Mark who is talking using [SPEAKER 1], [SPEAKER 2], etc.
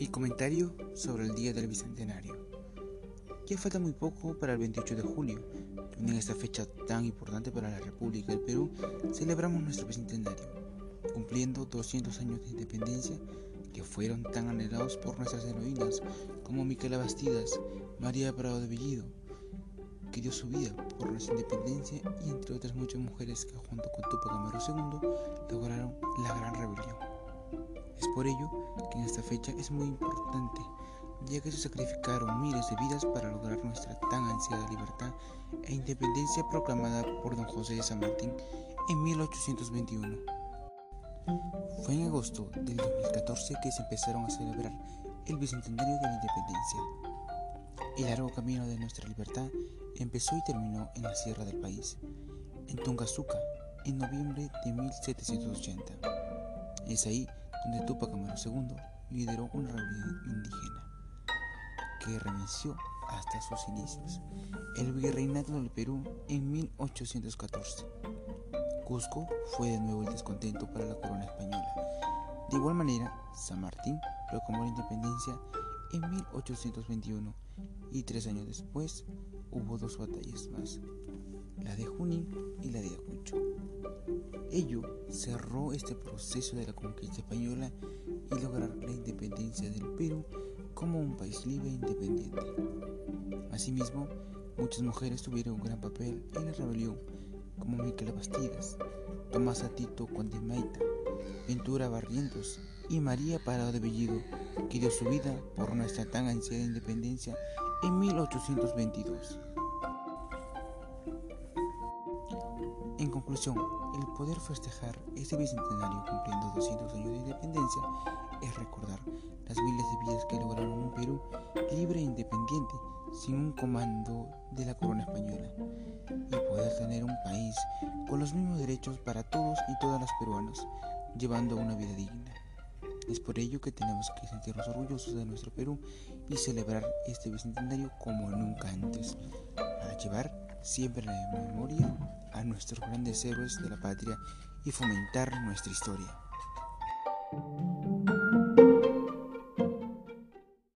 [SPEAKER 1] Mi comentario sobre el Día del Bicentenario. Ya falta muy poco para el 28 de julio, en esta fecha tan importante para la República del Perú, celebramos nuestro bicentenario, cumpliendo 200 años de independencia que fueron tan anhelados por nuestras heroínas como Micaela Bastidas, María Prado de Bellido, que dio su vida por nuestra independencia y entre otras muchas mujeres que junto con Tupac Amaru II lograron la gran rebelión. Es por ello que en esta fecha es muy importante, ya que se sacrificaron miles de vidas para lograr nuestra tan ansiada libertad e independencia proclamada por don José de San Martín en 1821. Fue en agosto del 2014 que se empezaron a celebrar el bicentenario de la independencia. El largo camino de nuestra libertad empezó y terminó en la sierra del país, en Tungazuca, en noviembre de 1780. Es ahí donde Tupac Amaru II lideró una rebelión indígena que reinició hasta sus inicios, el virreinato del Perú en 1814. Cusco fue de nuevo el descontento para la corona española. De igual manera, San Martín proclamó la independencia en 1821 y tres años después hubo dos batallas más, la de Junín y la de Ayacucho. Ello cerró este proceso de la conquista española y lograr la independencia del Perú como un país libre e independiente. Asimismo, muchas mujeres tuvieron un gran papel en la rebelión, como Miquela Bastidas, Tomás Atito Maita, Ventura Barrientos y María Parado de Bellido, que dio su vida por nuestra tan ansiada independencia en 1822. En conclusión, el poder festejar este bicentenario cumpliendo 200 años de independencia es recordar las miles de vidas que lograron un Perú libre e independiente sin un comando de la corona española y poder tener un país con los mismos derechos para todos y todas las peruanas, llevando una vida digna. Es por ello que tenemos que sentirnos orgullosos de nuestro Perú y celebrar este bicentenario como nunca antes, para llevar siempre la memoria a nuestros grandes héroes de la patria y fomentar nuestra historia.